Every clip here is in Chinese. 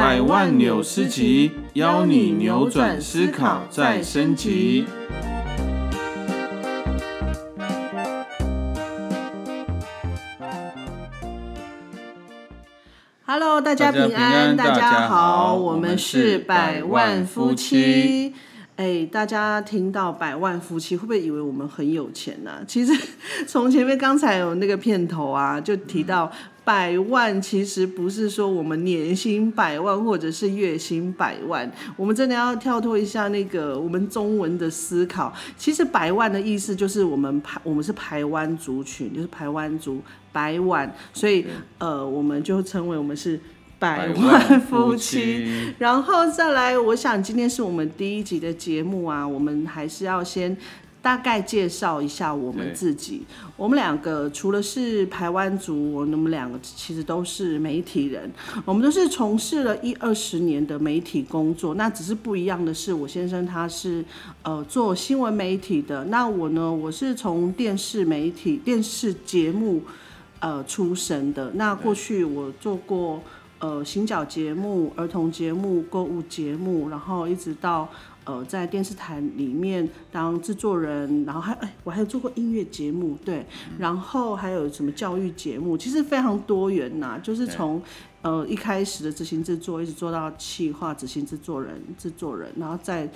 百万纽斯集，邀你扭转思考，再升级。Hello，大家平安，大家好，我们是是百百万夫夫妻。哎，大家听到百万夫妻，会不会以为我们很有钱呢、其实 从前面刚才有那个片头啊，就提到百万，其实不是说我们年薪百万或者是月薪百万，我们真的要跳脱一下那个我们中文的思考。其实百万的意思就是我们排我们是排湾族群，就是排湾族百万，所以呃，我们就称为我们是百万夫妻。然后再来，我想今天是我们第一集的节目啊，我们还是要先大概介绍一下我们自己。我们两个除了是台湾族，我们两个其实都是媒体人，我们都是从事了一二十年的媒体工作。那只是不一样的是，我先生他是呃做新闻媒体的，那我呢，我是从电视媒体、电视节目呃出身的。那过去我做过。呃，行脚节目、儿童节目、购物节目，然后一直到呃在电视台里面当制作人，然后还哎，我还有做过音乐节目，对，然后还有什么教育节目，其实非常多元呐、就是从呃一开始的执行制作，一直做到企划、执行制作人、制作人，然后再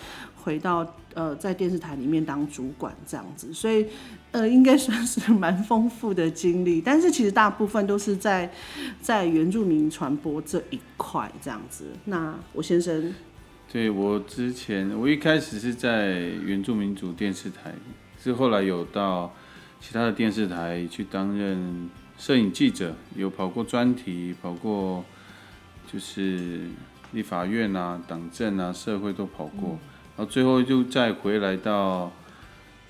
回到呃在电视台里面当主管这样子，所以呃应该算是 蛮丰富的经历，但是其实大部分都是在在原住民传播这一块这样子。那我先生对我之前，我一开始是在原住民族电视台，是后来有到其他的电视台去担任摄影记者，有跑过专题，跑过就是立法院啊、党政啊、社会都跑过，然后最后就再回来到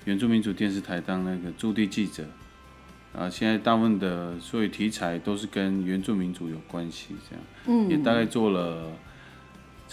原住民族电视台当那个驻地记者。啊，现在大部分的所有题材都是跟原住民族有关系，这样，嗯，也大概做了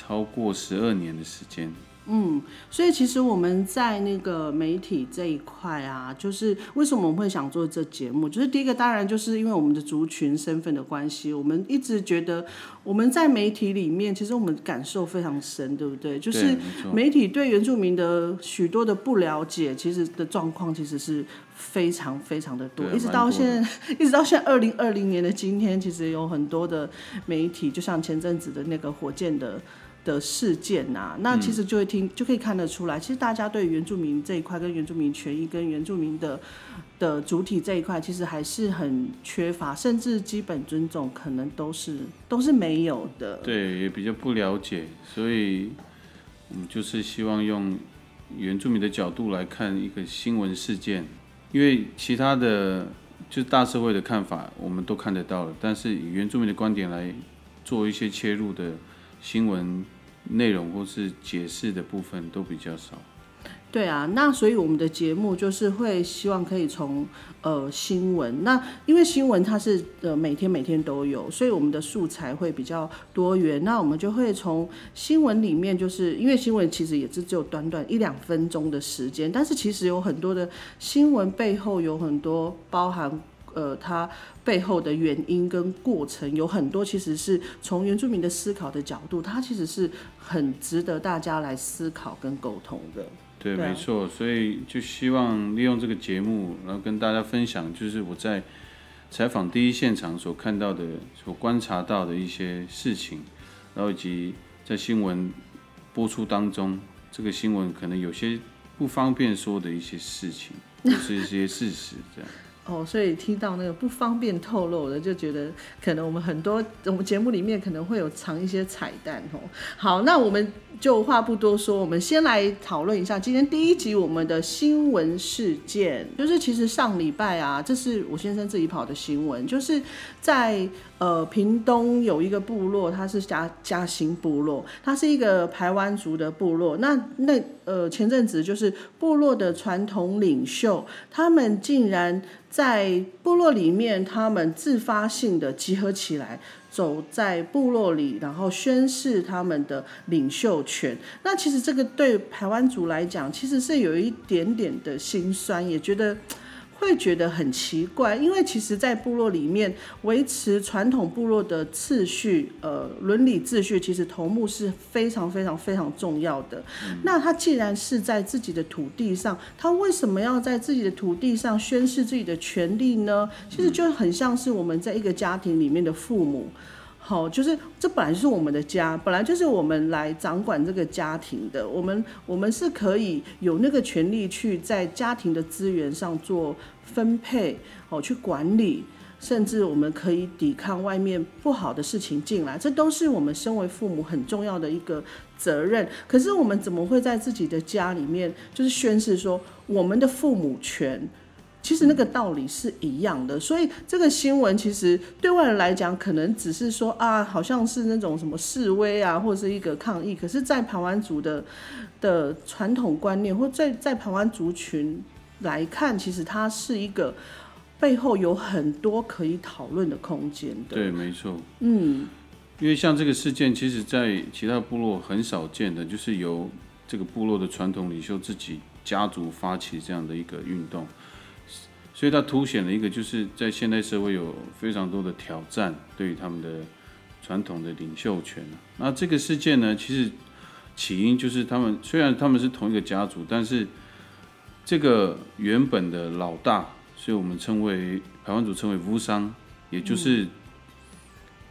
超过十二年的时间。嗯所以其实我们在那个媒体这一块啊，就是为什么我们会想做这节目？就是第一个当然就是因为我们的族群身份的关系，我们一直觉得我们在媒体里面，其实我们感受非常深，对不对？就是媒体对原住民的许多的不了解，其实的状况其实是非常非常的多，一直到现在，一直到现在二零二零年的今天，其实有很多的媒体，就像前阵子的那个火箭的。的事件呐、那其实就会听、就可以看得出来，其实大家对原住民这一块、跟原住民权益、跟原住民的的主体这一块，其实还是很缺乏，甚至基本尊重可能都是都是没有的。对，也比较不了解，所以我们就是希望用原住民的角度来看一个新闻事件，因为其他的就是大社会的看法我们都看得到了，但是以原住民的观点来做一些切入的新闻内容或是解释的部分都比较少。对啊，那所以我们的节目就是会希望可以从呃新闻，那因为新闻它是呃每天每天都有，所以我们的素材会比较多元。那我们就会从新闻里面，就是因为新闻其实也是只有短短一两分钟的时间，但是其实有很多的新闻背后有很多包含。呃，它背后的原因跟过程有很多，其实是从原住民的思考的角度，它其实是很值得大家来思考跟沟通的。对，对啊没错，所以就希望利用这个节目，然后跟大家分享，就是我在采访第一现场所看到的、所观察到的一些事情，然后以及在新闻播出当中，这个新闻可能有些不方便说的一些事情，就是一些事实，这样。哦，所以听到那个不方便透露的，就觉得可能我们很多我们节目里面可能会有藏一些彩蛋哦。好，那我们就话不多说，我们先来讨论一下今天第一集我们的新闻事件，就是其实上礼拜啊，这是我先生自己跑的新闻，就是在呃屏东有一个部落，它是嘉嘉兴部落，它是一个排湾族的部落。那那呃前阵子就是部落的传统领袖，他们竟然。在部落里面，他们自发性的集合起来，走在部落里，然后宣示他们的领袖权。那其实这个对台湾族来讲，其实是有一点点的心酸，也觉得。会觉得很奇怪，因为其实，在部落里面维持传统部落的次序，呃，伦理秩序，其实头目是非常非常非常重要的。那他既然是在自己的土地上，他为什么要在自己的土地上宣示自己的权利呢？其实就很像是我们在一个家庭里面的父母。好，就是这本来就是我们的家，本来就是我们来掌管这个家庭的。我们我们是可以有那个权利去在家庭的资源上做分配，哦，去管理，甚至我们可以抵抗外面不好的事情进来，这都是我们身为父母很重要的一个责任。可是我们怎么会在自己的家里面就是宣誓说我们的父母权？其实那个道理是一样的，所以这个新闻其实对外人来讲，可能只是说啊，好像是那种什么示威啊，或者是一个抗议。可是，在台湾族的的传统观念，或在在台湾族群来看，其实它是一个背后有很多可以讨论的空间的。对，没错。嗯，因为像这个事件，其实在其他部落很少见的，就是由这个部落的传统领袖自己家族发起这样的一个运动。所以它凸显了一个，就是在现代社会有非常多的挑战，对于他们的传统的领袖权。那这个事件呢，其实起因就是他们虽然他们是同一个家族，但是这个原本的老大，所以我们称为台湾族称为乌商，也就是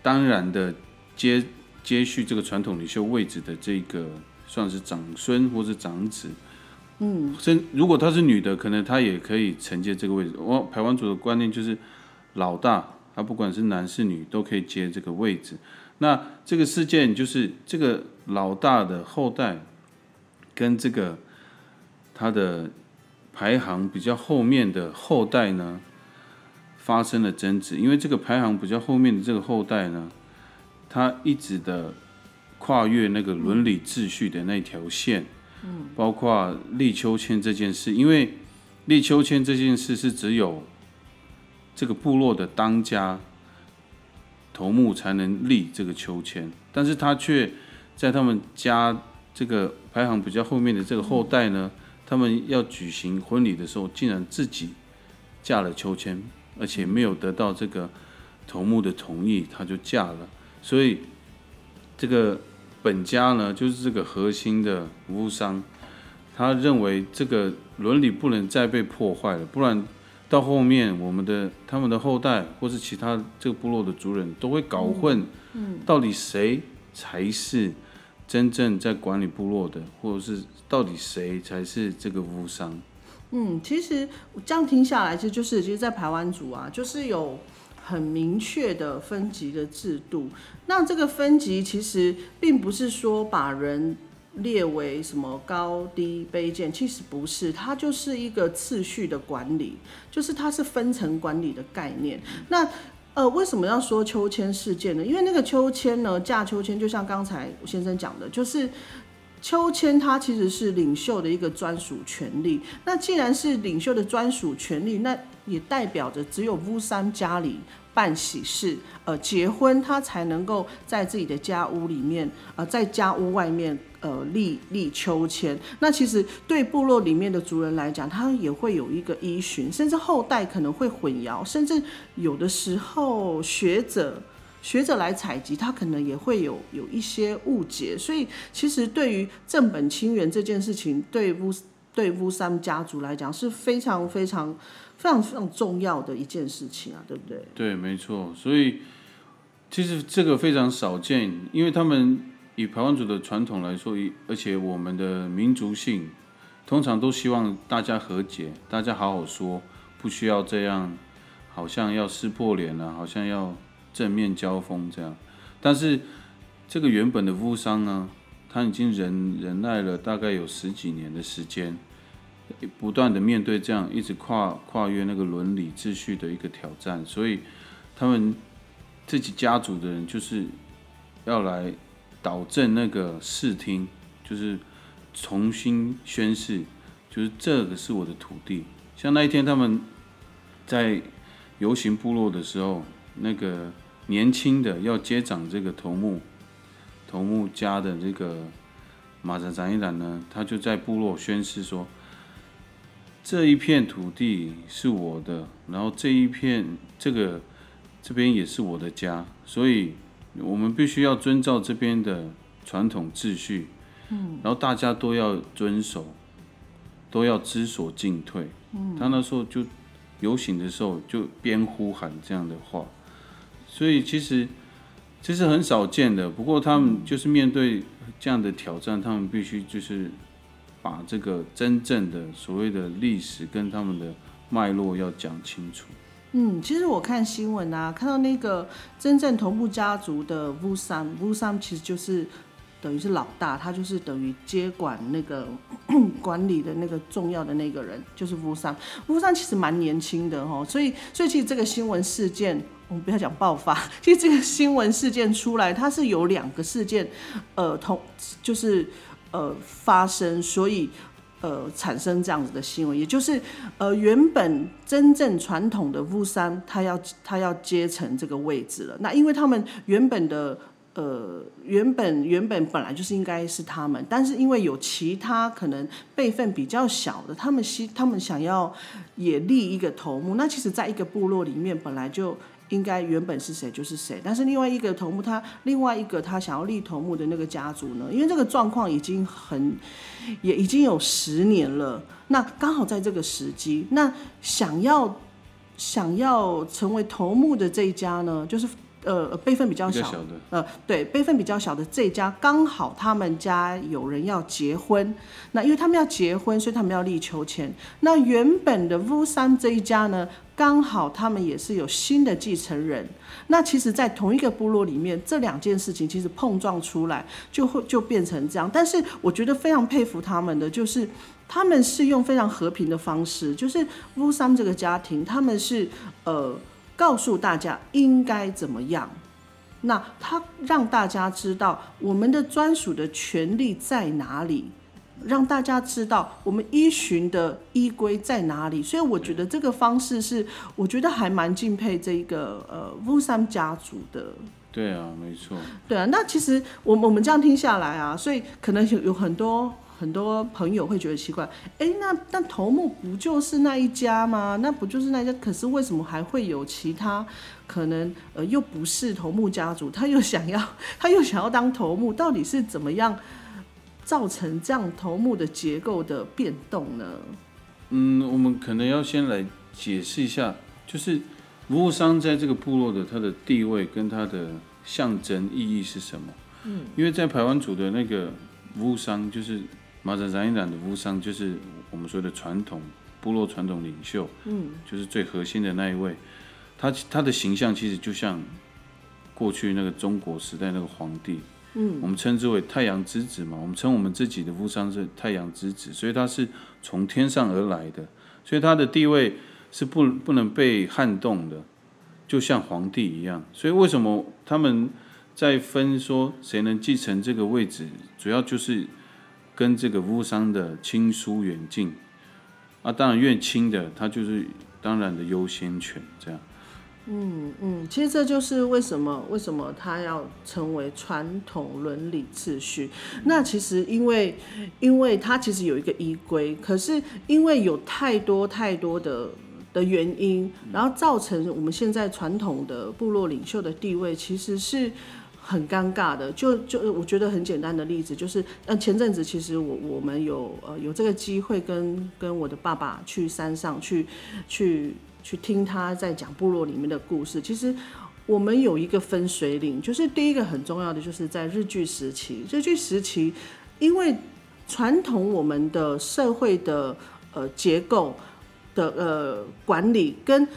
当然的接接续这个传统领袖位置的这个，算是长孙或者长子。嗯，甚如果她是女的，可能她也可以承接这个位置。我排湾族的观念就是，老大，他不管是男是女，都可以接这个位置。那这个事件就是这个老大的后代，跟这个他的排行比较后面的后代呢，发生了争执。因为这个排行比较后面的这个后代呢，他一直的跨越那个伦理秩序的那条线。包括立秋千这件事，因为立秋千这件事是只有这个部落的当家头目才能立这个秋千，但是他却在他们家这个排行比较后面的这个后代呢，他们要举行婚礼的时候，竟然自己架了秋千，而且没有得到这个头目的同意，他就嫁了，所以这个。本家呢，就是这个核心的服务商，他认为这个伦理不能再被破坏了，不然到后面我们的他们的后代或是其他这个部落的族人都会搞混，嗯，到底谁才是真正在管理部落的，或者是到底谁才是这个服务商？嗯，其实这样听下来，其实就是其实，在台湾族啊，就是有。很明确的分级的制度，那这个分级其实并不是说把人列为什么高低卑贱，其实不是，它就是一个次序的管理，就是它是分层管理的概念。那呃，为什么要说秋千事件呢？因为那个秋千呢，架秋千就像刚才先生讲的，就是秋千它其实是领袖的一个专属权利。那既然是领袖的专属权利，那也代表着只有乌山家里。办喜事，呃，结婚，他才能够在自己的家屋里面，呃，在家屋外面，呃，立立秋千。那其实对部落里面的族人来讲，他也会有一个依循，甚至后代可能会混淆，甚至有的时候学者学者来采集，他可能也会有有一些误解。所以，其实对于正本清源这件事情，对乌对乌山家族来讲是非常非常。非常非常重要的一件事情啊，对不对？对，没错。所以其实这个非常少见，因为他们以排湾族的传统来说，而且我们的民族性通常都希望大家和解，大家好好说，不需要这样好像要撕破脸了，好像要正面交锋这样。但是这个原本的服务商呢，他已经忍忍耐了大概有十几年的时间，不断的面对这样一直跨跨越那个伦理秩序的一个挑战，所以他们自己家族的人就是要来导正那个视听，就是重新宣誓，就是这个是我的土地。像那一天他们在游行部落的时候，那个年轻的要接掌这个头目头目家的这个马扎扎一兰呢，他就在部落宣誓说，这一片土地是我的，然后这一片这个这边也是我的家，所以我们必须要遵照这边的传统秩序，嗯，然后大家都要遵守，都要知所进退。嗯，他那时候就游行的时候就边呼喊这样的话，所以其实这是很少见的。不过他们就是面对这样的挑战，他们必须就是把这个真正的所谓的历史跟他们的脉络要讲清楚。嗯，其实我看新闻啊，看到那个真正头目家族的乌桑，乌桑其实就是等于是老大，他就是等于接管那个 管理的那个重要的那个人，就是乌桑。乌桑其实蛮年轻的哦，所以所以其实这个新闻事件，我们不要讲爆发，其实这个新闻事件出来，它是有两个事件，呃，同就是呃发生，所以。呃，产生这样子的新闻，也就是呃，原本真正传统的乌山，他要他要接成这个位置了。那因为他们原本的呃，原本原本本来就是应该是他们，但是因为有其他可能辈分比较小的，他们希他们想要也立一个头目。那其实，在一个部落里面，本来就。应该原本是谁就是谁，但是另外一个头目他另外一个他想要立头目的那个家族呢，因为这个状况已经很也已经有十年了，那刚好在这个时机，那想要想要成为头目的这一家呢，就是。呃，辈分比较小的，呃，对，辈分比较小的这家刚好他们家有人要结婚，那因为他们要结婚，所以他们要立秋千。那原本的乌山这一家呢，刚好他们也是有新的继承人。那其实，在同一个部落里面，这两件事情其实碰撞出来，就会就变成这样。但是我觉得非常佩服他们的，就是他们是用非常和平的方式，就是乌山这个家庭，他们是呃。告诉大家应该怎么样，那他让大家知道我们的专属的权利在哪里，让大家知道我们依循的依规在哪里。所以我觉得这个方式是，我觉得还蛮敬佩这一个呃乌山家族的。对啊，没错。对啊，那其实我我们这样听下来啊，所以可能有有很多。很多朋友会觉得奇怪，哎，那那头目不就是那一家吗？那不就是那家？可是为什么还会有其他可能？呃，又不是头目家族，他又想要，他又想要当头目，到底是怎么样造成这样头目的结构的变动呢？嗯，我们可能要先来解释一下，就是服务商在这个部落的他的地位跟他的象征意义是什么？嗯，因为在排湾组的那个服务商就是。马扎扎伊兰的乌桑就是我们说的传统部落传统领袖，嗯，就是最核心的那一位。他他的形象其实就像过去那个中国时代那个皇帝，嗯，我们称之为太阳之子嘛。我们称我们自己的乌桑是太阳之子，所以他是从天上而来的，所以他的地位是不不能被撼动的，就像皇帝一样。所以为什么他们在分说谁能继承这个位置，主要就是。跟这个乌商的亲疏远近，啊，当然越亲的，他就是当然的优先权，这样。嗯嗯，其实这就是为什么为什么他要成为传统伦理秩序。那其实因为因为他其实有一个依规，可是因为有太多太多的的原因，然后造成我们现在传统的部落领袖的地位其实是。很尴尬的，就就我觉得很简单的例子就是，呃，前阵子其实我我们有呃有这个机会跟跟我的爸爸去山上去去去听他在讲部落里面的故事。其实我们有一个分水岭，就是第一个很重要的就是在日据时期，日据时期，因为传统我们的社会的呃结构的呃管理跟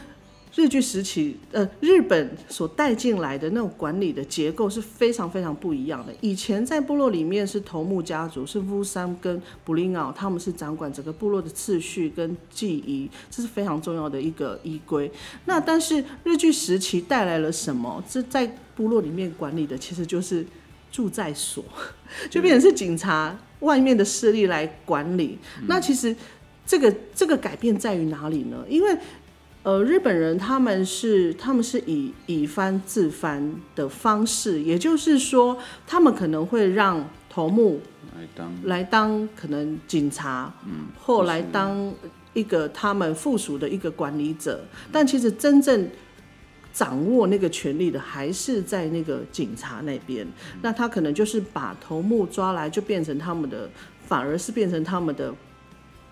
日据时期，呃，日本所带进来的那种管理的结构是非常非常不一样的。以前在部落里面是头目家族，是乌山跟布林奥，他们是掌管整个部落的次序跟记忆，这是非常重要的一个依规。那但是日据时期带来了什么？这在部落里面管理的其实就是住在所，就变成是警察外面的势力来管理。那其实这个这个改变在于哪里呢？因为呃，日本人他们是他们是以以藩自藩的方式，也就是说，他们可能会让头目来当来当可能警察，嗯，后来当一个他们附属的一个管理者，但其实真正掌握那个权力的还是在那个警察那边。那他可能就是把头目抓来，就变成他们的，反而是变成他们的。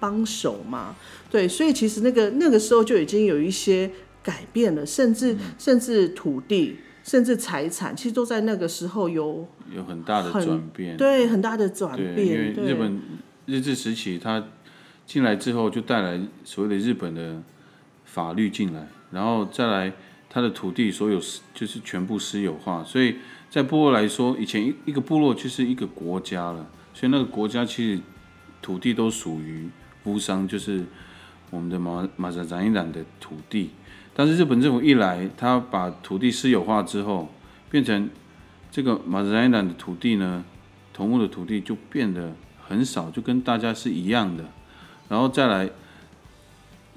帮手嘛，对，所以其实那个那个时候就已经有一些改变了，甚至甚至土地，甚至财产，其实都在那个时候有有很大的转变，对，很大的转变。因为日本日治时期，他进来之后就带来所谓的日本的法律进来，然后再来他的土地所有就是全部私有化，所以在部落来说，以前一一个部落就是一个国家了，所以那个国家其实土地都属于。乌商就是我们的马马扎展一览的土地，但是日本政府一来，他把土地私有化之后，变成这个马扎展一览的土地呢，头目的土地就变得很少，就跟大家是一样的。然后再来，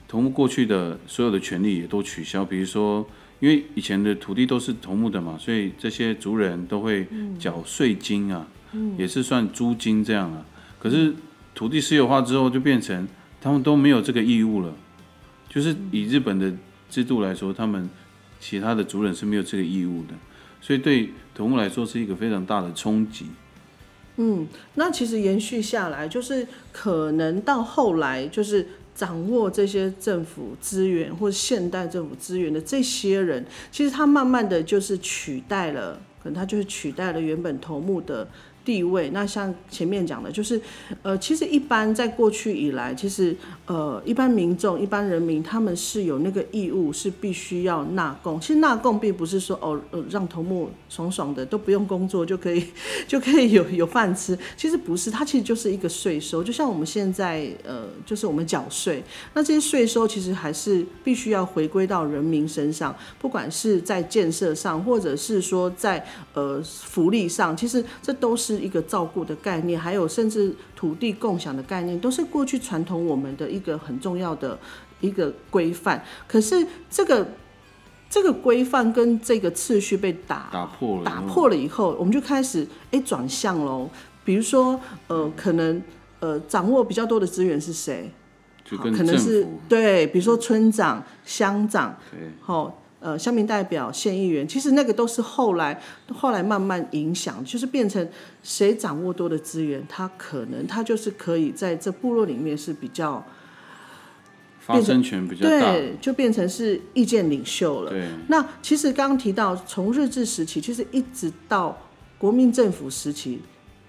头目过去的所有的权利也都取消，比如说，因为以前的土地都是头目的嘛，所以这些族人都会缴税金啊，也是算租金这样啊。可是土地私有化之后，就变成他们都没有这个义务了。就是以日本的制度来说，他们其他的族人是没有这个义务的，所以对头目来说是一个非常大的冲击。嗯，那其实延续下来，就是可能到后来，就是掌握这些政府资源或现代政府资源的这些人，其实他慢慢的就是取代了，可能他就是取代了原本头目的。地位，那像前面讲的，就是，呃，其实一般在过去以来，其实，呃，一般民众、一般人民，他们是有那个义务，是必须要纳贡。其实纳贡并不是说，哦，让头目爽爽的都不用工作就可以，就可以有有饭吃。其实不是，它其实就是一个税收，就像我们现在，呃，就是我们缴税，那这些税收其实还是必须要回归到人民身上，不管是在建设上，或者是说在呃福利上，其实这都是。一个照顾的概念，还有甚至土地共享的概念，都是过去传统我们的一个很重要的一个规范。可是这个这个规范跟这个次序被打打破了，打破了以后，我们就开始哎转向喽。比如说呃，可能呃掌握比较多的资源是谁？就可能是对，比如说村长、乡长，对，好。呃，乡民代表、县议员，其实那个都是后来后来慢慢影响，就是变成谁掌握多的资源，他可能他就是可以在这部落里面是比较发声权比较大，对，就变成是意见领袖了。对，那其实刚刚提到从日治时期，其实一直到国民政府时期，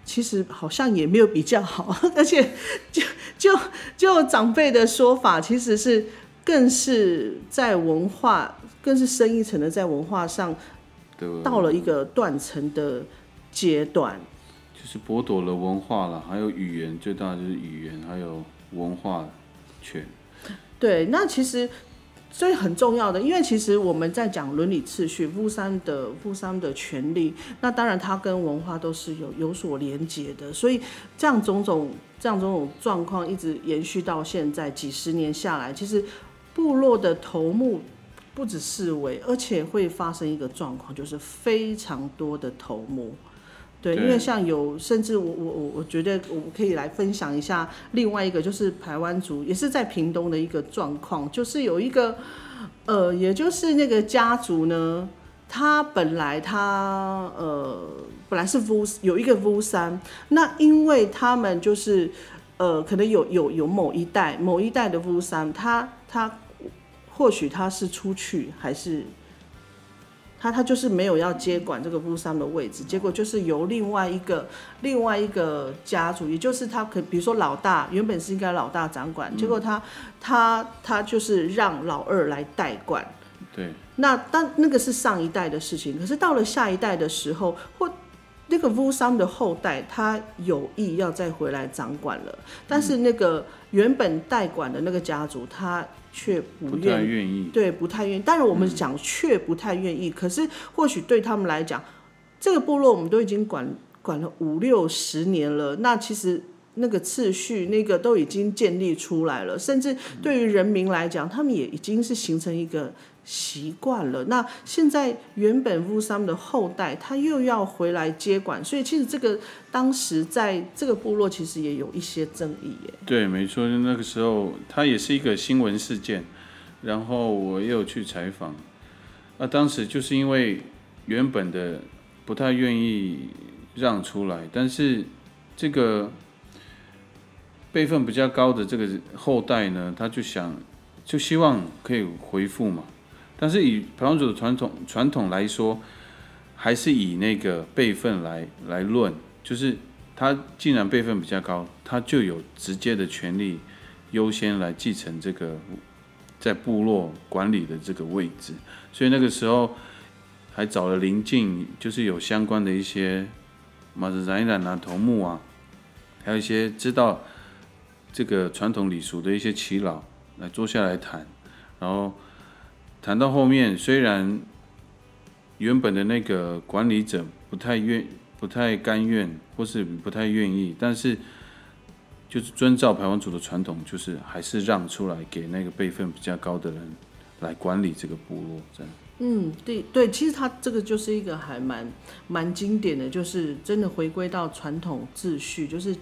其实好像也没有比较好，而且就就就长辈的说法，其实是更是在文化。更是深一层的，在文化上到了一个断层的阶段，就是剥夺了文化了，还有语言，最大的就是语言，还有文化权。对，那其实所以很重要的，因为其实我们在讲伦理次序，富商的富商的权利，那当然它跟文化都是有有所连结的，所以这样种种这样种种状况一直延续到现在几十年下来，其实部落的头目。不止四位，而且会发生一个状况，就是非常多的头目。对，因为像有，甚至我我我我觉得我可以来分享一下另外一个，就是台湾族，也是在屏东的一个状况，就是有一个，呃，也就是那个家族呢，他本来他呃本来是乌有一个乌山，那因为他们就是呃可能有有有某一代某一代的乌山，他他。或许他是出去，还是他他就是没有要接管这个乌商的位置，结果就是由另外一个另外一个家族，也就是他可比如说老大原本是应该老大掌管，结果他他他就是让老二来代管，对，那当那个是上一代的事情，可是到了下一代的时候，或那个乌桑的后代，他有意要再回来掌管了，但是那个原本代管的那个家族，他却不愿愿意。对，不太愿意。当然，我们讲却不太愿意，可是或许对他们来讲，这个部落我们都已经管管了五六十年了，那其实那个次序那个都已经建立出来了，甚至对于人民来讲，他们也已经是形成一个习惯了。那现在原本乌桑的后代他又要回来接管，所以其实这个当时在这个部落其实也有一些争议耶。对，没错，那个时候他也是一个新闻事件，然后我也有去采访。那当时就是因为原本的不太愿意让出来，但是这个辈分比较高的这个后代呢，他就想就希望可以回复嘛。但是以排湾族的传统传统来说，还是以那个辈分来来论，就是他既然辈分比较高，他就有直接的权利优先来继承这个在部落管理的这个位置。所以那个时候还找了邻近，就是有相关的一些马子染染啊、头目啊，还有一些知道这个传统礼俗的一些耆老来坐下来谈，然后谈到后面，虽然原本的那个管理者不太愿、不太甘愿，或是不太愿意，但是就是遵照排湾族的传统，就是还是让出来给那个辈分比较高的人来管理这个部落，这样。嗯，对对，其实他这个就是一个还蛮蛮经典的，就是真的回归到传统秩序，就是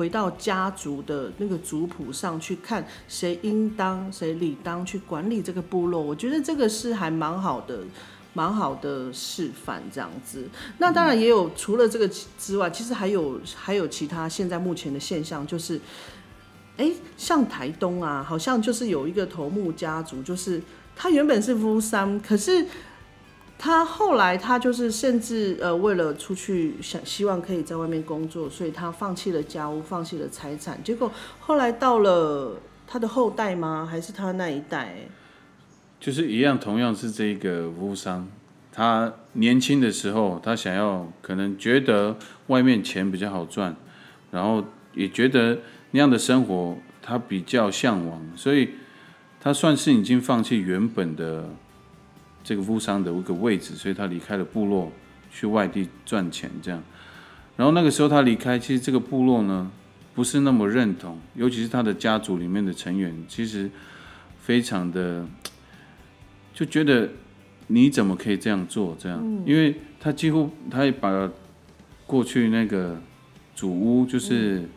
回到家族的那个族谱上去看谁应当谁理当去管理这个部落。我觉得这个是还蛮好的，蛮好的示范这样子。那当然也有除了这个之外，其实还有还有其他现在目前的现象，就是，哎，像台东啊，好像就是有一个头目家族，就是。他原本是夫三，可是他后来他就是甚至呃为了出去想希望可以在外面工作，所以他放弃了家务，放弃了财产。结果后来到了他的后代吗？还是他那一代？就是一样，同样是这个乌商，他年轻的时候，他想要可能觉得外面钱比较好赚，然后也觉得那样的生活他比较向往，所以。他算是已经放弃原本的这个富商的一个位置，所以他离开了部落，去外地赚钱这样。然后那个时候他离开，其实这个部落呢不是那么认同，尤其是他的家族里面的成员，其实非常的就觉得你怎么可以这样做这样？因为他几乎他也把过去那个主屋，就是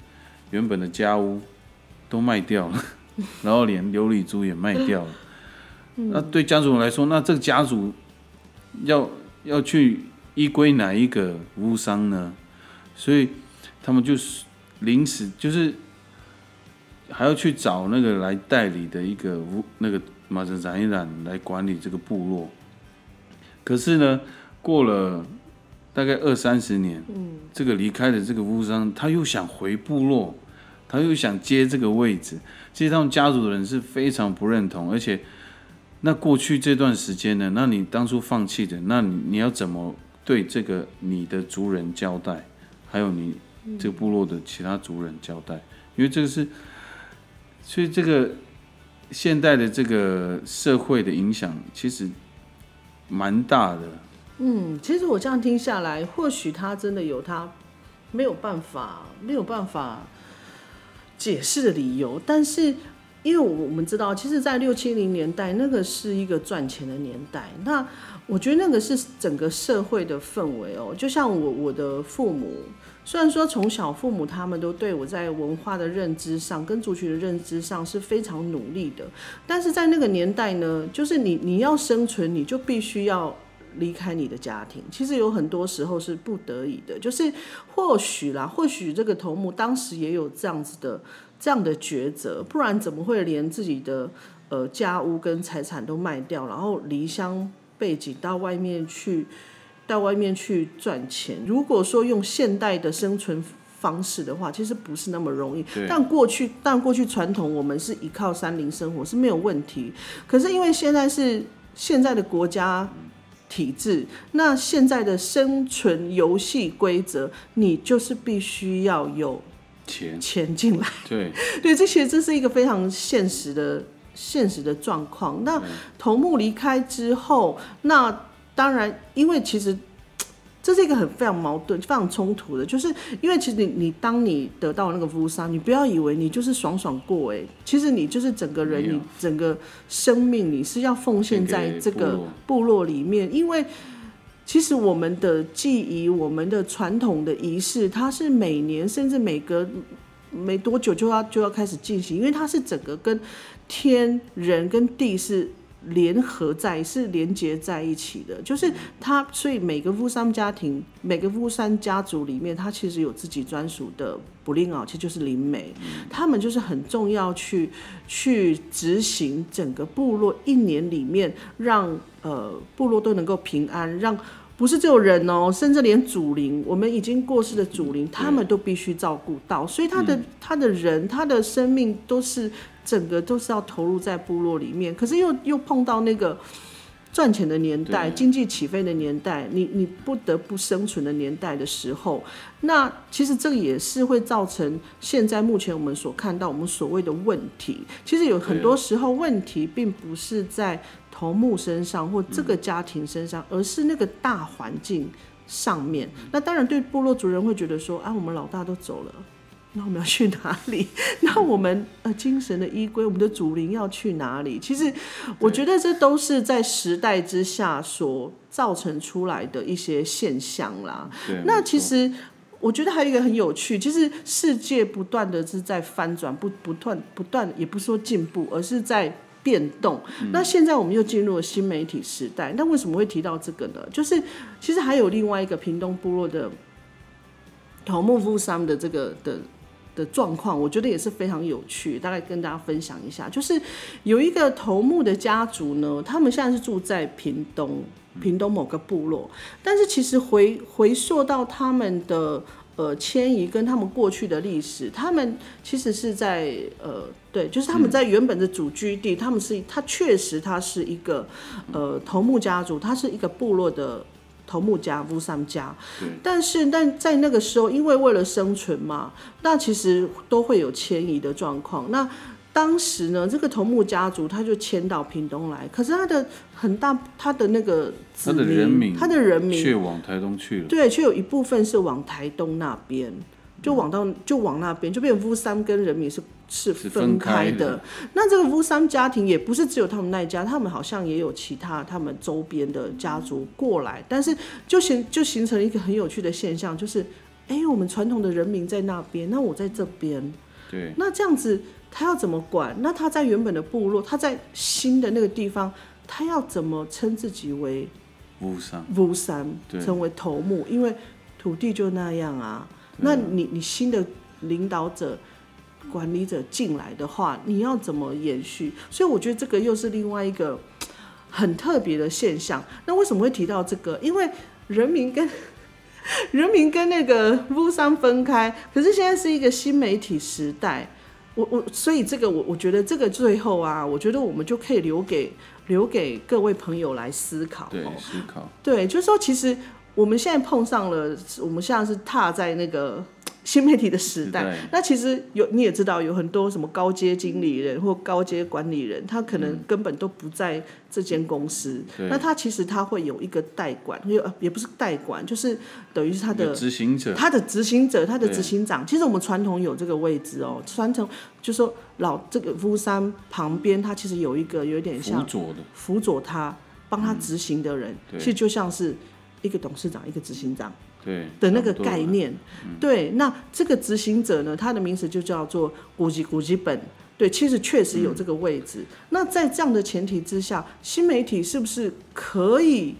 原本的家屋都卖掉了。然后连琉璃珠也卖掉了，那对家族来说，那这个家族要要去依归哪一个服务商呢？所以他们就是临时就是还要去找那个来代理的一个屋那个马泽染一染来管理这个部落。可是呢，过了大概二三十年，这个离开的这个屋商他又想回部落。他又想接这个位置，其实他们家族的人是非常不认同，而且那过去这段时间呢，那你当初放弃的，那你你要怎么对这个你的族人交代，还有你这个部落的其他族人交代？因为这个是，所以这个现代的这个社会的影响其实蛮大的。嗯，其实我这样听下来，或许他真的有他没有办法，没有办法。解释的理由，但是因为我我们知道，其实，在六七零年代，那个是一个赚钱的年代。那我觉得那个是整个社会的氛围哦。就像我我的父母，虽然说从小父母他们都对我在文化的认知上跟族群的认知上是非常努力的，但是在那个年代呢，就是你你要生存，你就必须要。离开你的家庭，其实有很多时候是不得已的，就是或许啦，或许这个头目当时也有这样子的这样的抉择，不然怎么会连自己的呃家屋跟财产都卖掉，然后离乡背井到外面去，到外面去赚钱？如果说用现代的生存方式的话，其实不是那么容易。但过去，但过去传统我们是依靠山林生活是没有问题，可是因为现在是。现在的国家体制，那现在的生存游戏规则，你就是必须要有钱，钱进来。对，对，这些这是一个非常现实的现实的状况。那头目离开之后，那当然，因为其实 这是一个很非常矛盾、非常冲突的，就是因为其实你你当你得到那个乌沙，你不要以为你就是爽爽过哎、其实你就是整个人，你整个生命你是要奉献在这个部落里面，因为。其实我们的记忆、我们的传统的仪式，它是每年甚至每隔没多久就要就要开始进行，因为它是整个跟天、人跟地是联合在、是连接在一起的。就是他，所以每个富山家庭、每个富山家族里面，他其实有自己专属的不令啊，其实就是灵媒，他们就是很重要去去执行整个部落一年里面让呃部落都能够平安，让。不是只有人哦，甚至连祖灵，我们已经过世的祖灵，他们都必须照顾到，所以他的、他的人，他的生命都是整个都是要投入在部落里面。可是又又碰到那个赚钱的年代、经济起飞的年代，你你不得不生存的年代的时候，那其实这个也是会造成现在目前我们所看到我们所谓的问题。其实有很多时候问题并不是在头目身上或这个家庭身上，而是那个大环境上面。那当然，对部落族人会觉得说，啊，我们老大都走了。那我们要去哪里？那我们呃精神的依归，我们的祖灵要去哪里？其实我觉得这都是在时代之下所造成出来的一些现象啦。对，那其实我觉得还有一个很有趣，其实世界不断的是在翻转，不不断不断，也不是说进步，而是在变动。那现在我们又进入了新媒体时代，那为什么会提到这个呢？就是其实还有另外一个屏东部落的头目夫桑的这个的。的状况，我觉得也是非常有趣，大概跟大家分享一下。就是有一个头目的家族呢，他们现在是住在屏东，屏东某个部落，但是其实回回溯到他们的呃迁移跟他们过去的历史，他们其实是在呃对，就是他们在原本的主居地，他们是他确实他是一个呃头目家族，他是一个部落的。头目家、乌三家，但是但在那个时候，因为为了生存嘛，那其实都会有迁移的状况。那当时呢，这个头目家族他就迁到屏东来，可是他的很大他的那个子他的人民他的人民却往台东去了。对，却有一部分是往台东那边，就往到就往那边，就变成乌山跟人民是是是分分开的。开的那这个乌山家庭也不是只有他们那一家，他们好像也有其他他们周边的家族过来，但是就形就形成了一个很有趣的现象，就是哎，我们传统的人民在那边，那我在这边，对，那这样子他要怎么管？那他在原本的部落，他在新的那个地方，他要怎么称自己为乌山乌山，成为头目？因为土地就那样啊。那你你新的领导者、管理者进来的话，你要怎么延续？所以我觉得这个又是另外一个很特别的现象。那为什么会提到这个？因为人民跟 人民跟那个乌山分开，可是现在是一个新媒体时代。我我所以这个我我觉得这个最后啊，我觉得我们就可以留给留给各位朋友来思考、哦。对思考，对，就是说，其实我们现在碰上了，我们现在是踏在那个 新媒体的时代。那其实有你也知道，有很多什么高阶经理人或高阶管理人，他可能根本都不在这间公司。嗯那他其实他会有一个代管，也呃也不是代管，就是等于是他的执行者，他的执行者，他的对执行长，其实我们传统有这个位置哦。传统就说老这个夫山旁边，他其实有一个有点辅像佐的，辅佐他、帮他执行的人，对。其实就像是一个董事长、一个执行长对的那个概念。对，那这个执行者呢，他的名词就叫做古籍古籍本。对，其实确实有这个位置。那在这样的前提之下，新媒体是不是可以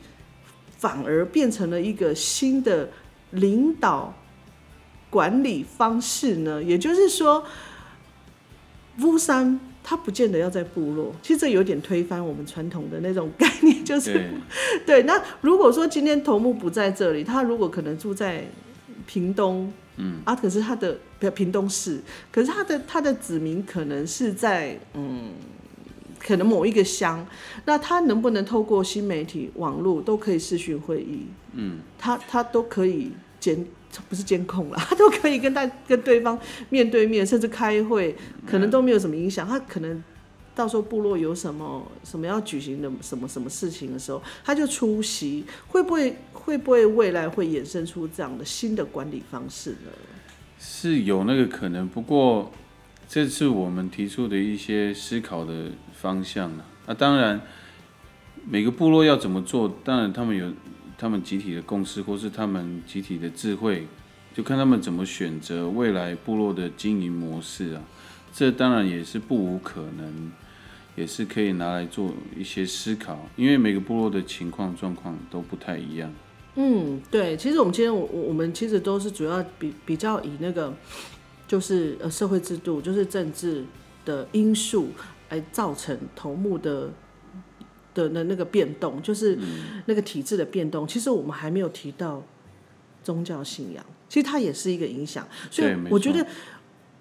反而变成了一个新的领导管理方式呢？也就是说，乌山它不见得要在部落，其实这有点推翻我们传统的那种概念，就是对 对，那如果说今天头目不在这里，他如果可能住在屏东，嗯啊，可是他的不屏东市，可是他的他的子民可能是在嗯，可能某一个乡，那他能不能透过新媒体、网络都可以视讯会议？嗯，他他都可以监，不是监控了，他都可以跟大跟对方面对面，甚至开会，可能都没有什么影响。他可能到时候部落有什么什么要举行的什么什么事情的时候，他就出席，会不会会不会未来会衍生出这样的新的管理方式呢？是有那个可能，不过这是我们提出的一些思考的方向了。那当然，每个部落要怎么做，当然他们有他们集体的共识，或是他们集体的智慧，就看他们怎么选择未来部落的经营模式啊。这当然也是不无可能，也是可以拿来做一些思考，因为每个部落的情况状况都不太一样。嗯，对，其实我们今天我我们其实都是主要比比较以那个就是呃社会制度，就是政治的因素来造成头目的的的那个变动，就是那个体制的变动。其实我们还没有提到宗教信仰，其实它也是一个影响。所以我觉得，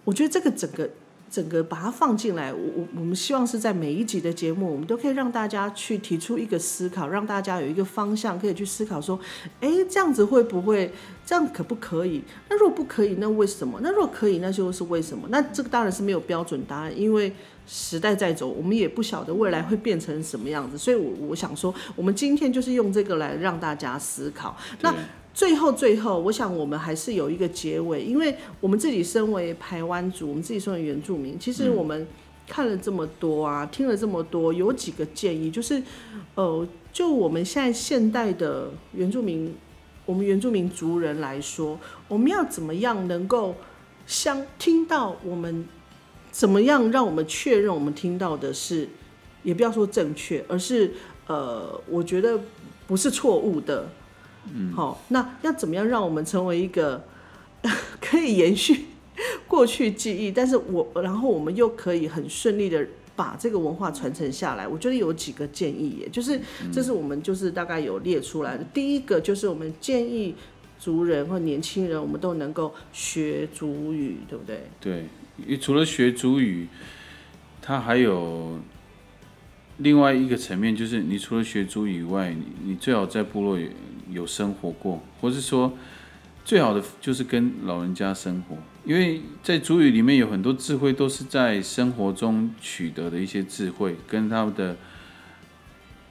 我觉得这个整个。整个把它放进来，我我我们希望是在每一集的节目，我们都可以让大家去提出一个思考，让大家有一个方向，可以去思考说，哎，这样子会不会？这样可不可以？那如果不可以，那为什么？那如果可以，那就是为什么？那这个当然是没有标准答案，因为时代在走，我们也不晓得未来会变成什么样子。所以我，我想说，我们今天就是用这个来让大家思考。那最后，最后，我想我们还是有一个结尾，因为我们自己身为台湾族，我们自己身为原住民，其实我们看了这么多啊，听了这么多，有几个建议，就是，呃，就我们现在现代的原住民，我们原住民族人来说，我们要怎么样能够相听到我们怎么样让我们确认我们听到的是，也不要说正确，而是呃，我觉得不是错误的。嗯，好，那要怎么样让我们成为一个 可以延续过去记忆，但是我然后我们又可以很顺利的把这个文化传承下来？我觉得有几个建议耶，就是这是我们就是大概有列出来的。第一个就是我们建议族人或年轻人，我们都能够学族语，对不对？对，除了学主语，它还有另外一个层面，就是你除了学主语以外，你你最好在部落有有生活过，或是说最好的就是跟老人家生活，因为在主语里面有很多智慧都是在生活中取得的一些智慧，跟他们的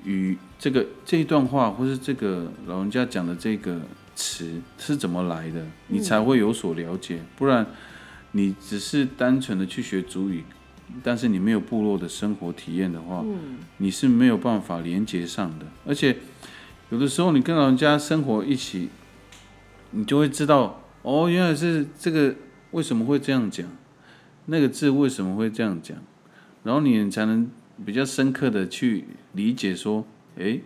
与这个这一段话，或是这个老人家讲的这个词是怎么来的，你才会有所了解，不然。你只是单纯的去学主语，但是你没有部落的生活体验的话，你是没有办法连接上的。而且有的时候你跟老人家生活一起，你就会知道，哦，原来是这个为什么会这样讲，那个字为什么会这样讲，然后你才能比较深刻的去理解说，诶，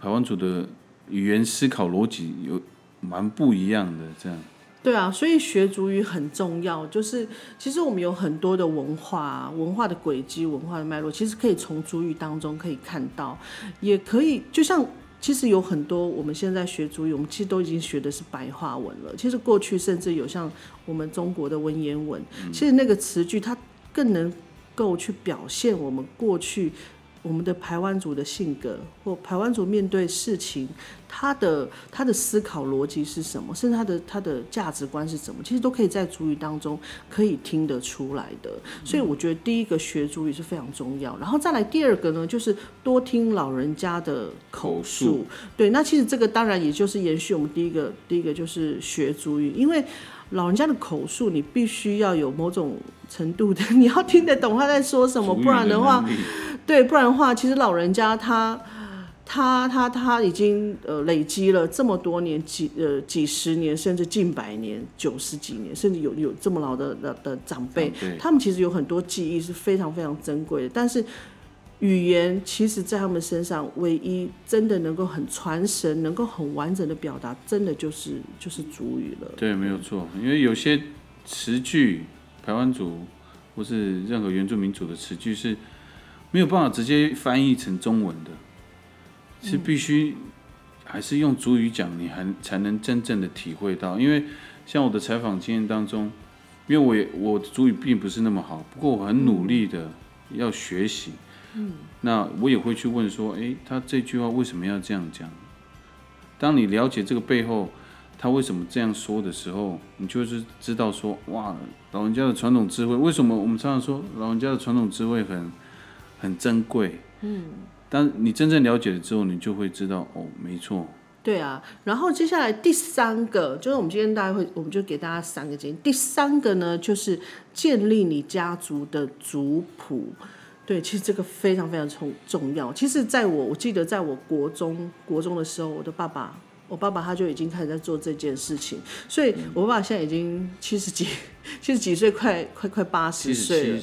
台湾组的语言思考逻辑有蛮不一样的这样。对啊，所以学族语很重要。就是其实我们有很多的文化、文化的轨迹、文化的脉络，其实可以从族语当中可以看到，也可以就像其实有很多我们现在学族语，我们其实都已经学的是白话文了。其实过去甚至有像我们中国的文言文，其实那个词句它更能够去表现我们过去。我们的排湾族的性格，或排湾族面对事情，他的他的思考逻辑是什么，甚至他的他的价值观是什么，其实都可以在主语当中可以听得出来的。所以我觉得第一个学主语是非常重要，然后再来第二个呢，就是多听老人家的口述。对，那其实这个当然也就是延续我们第一个第一个就是学主语，因为。老人家的口述，你必须要有某种程度的，你要听得懂他在说什么，不然的话，对，不然的话，其实老人家他他他他已经呃累积了这么多年，几呃几十年，甚至近百年、九十几年，甚至有有这么老的的的长辈，他们其实有很多记忆是非常非常珍贵的，但是。语言其实，在他们身上，唯一真的能够很传神、能够很完整的表达，真的就是就是主语了。对，没有错。因为有些词句，台湾族或是任何原住民族的词句是没有办法直接翻译成中文的，是必须还是用主语讲，你还才能真正的体会到。因为像我的采访经验当中，因为我也我的主语并不是那么好，不过我很努力的要学习。那我也会去问说，诶，他这句话为什么要这样讲？当你了解这个背后，他为什么这样说的时候，你就是知道说，哇，老人家的传统智慧，为什么我们常常说老人家的传统智慧很很珍贵？嗯，当你真正了解了之后，你就会知道，哦，没错。对啊，然后接下来第三个就是我们今天大家会，我们就给大家三个建议。第三个呢，就是建立你家族的族谱。对，其实这个非常非常重重要。其实在我我记得，在我国中国中的时候，我的爸爸，我爸爸他就已经开始在做这件事情。所以，我爸爸现在已经七十几，七十几岁，快快快八十岁了。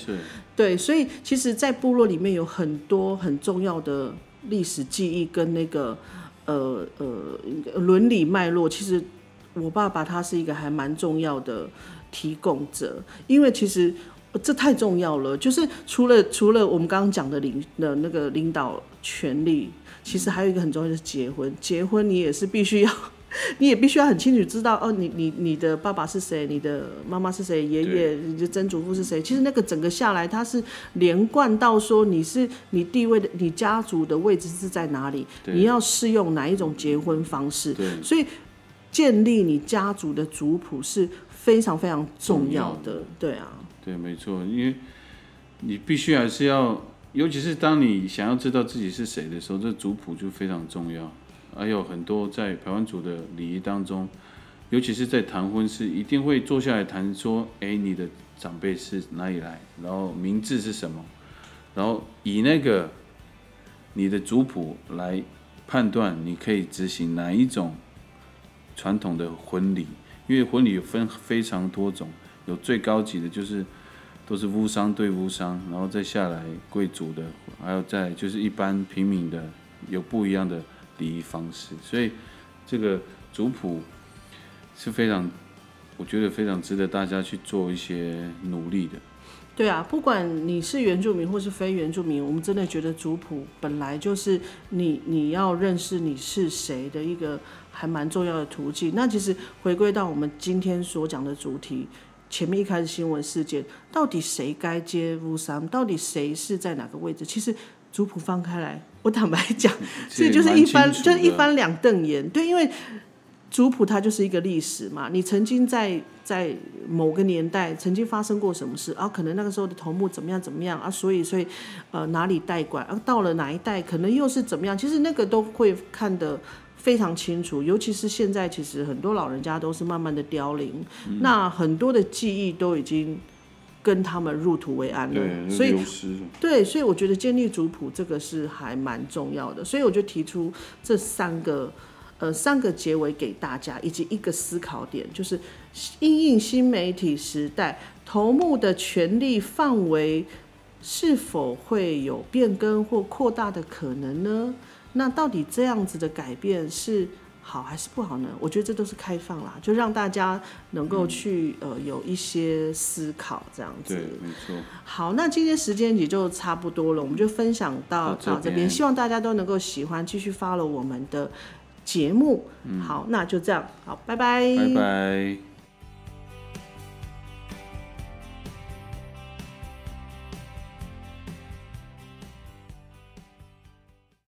对，所以其实，在部落里面有很多很重要的历史记忆跟那个。呃呃，伦理脉络，其实我爸爸他是一个还蛮重要的提供者，因为其实这太重要了。就是除了除了我们刚刚讲的领的那个领导权利，其实还有一个很重要的是结婚。结婚你也是必须要。你也必须要很清楚知道哦，你你你的爸爸是谁，你的妈妈是谁，爷爷你的曾祖父是谁？其实那个整个下来，它是连贯到说你是你地位的，你家族的位置是在哪里？你要适用哪一种结婚方式？所以建立你家族的族谱是非常非常重要的。对啊，对，没错，因为你必须还是要，尤其是当你想要知道自己是谁的时候，这族谱就非常重要。还有很多在台湾族的礼仪当中，尤其是在谈婚事，一定会坐下来谈说：哎，你的长辈是哪里来？然后名字是什么？然后以那个你的族谱来判断，你可以执行哪一种传统的婚礼？因为婚礼分非常多种，有最高级的就是都是巫商对巫商，然后再下来贵族的，还有再就是一般平民的，有不一样的。礼仪方式，所以这个族谱是非常，我觉得非常值得大家去做一些努力的。对啊，不管你是原住民或是非原住民，我们真的觉得族谱本来就是你你要认识你是谁的一个还蛮重要的途径。那其实回归到我们今天所讲的主题，前面一开始新闻事件，到底谁该接乌山？到底谁是在哪个位置？其实。族谱放开来，我坦白讲，这就是一翻，就是一翻两瞪眼。对，因为族谱它就是一个历史嘛。你曾经在在某个年代曾经发生过什么事啊？可能那个时候的头目怎么样怎么样啊？所以所以呃哪里代管啊？到了哪一代可能又是怎么样？其实那个都会看得非常清楚。尤其是现在，其实很多老人家都是慢慢的凋零，那很多的记忆都已经。跟他们入土为安了，所以对，所以我觉得建立族谱这个是还蛮重要的，所以我就提出这三个呃三个结尾给大家，以及一个思考点，就是应应新媒体时代，头目的权力范围是否会有变更或扩大的可能呢？那到底这样子的改变是？好还是不好呢？我觉得这都是开放啦，就让大家能够去呃有一些思考这样子。对，没错。好，那今天时间也就差不多了，我们就分享到到这边，希望大家都能够喜欢，继续 follow 我们的节目。好，那就这样，好，拜拜。拜拜。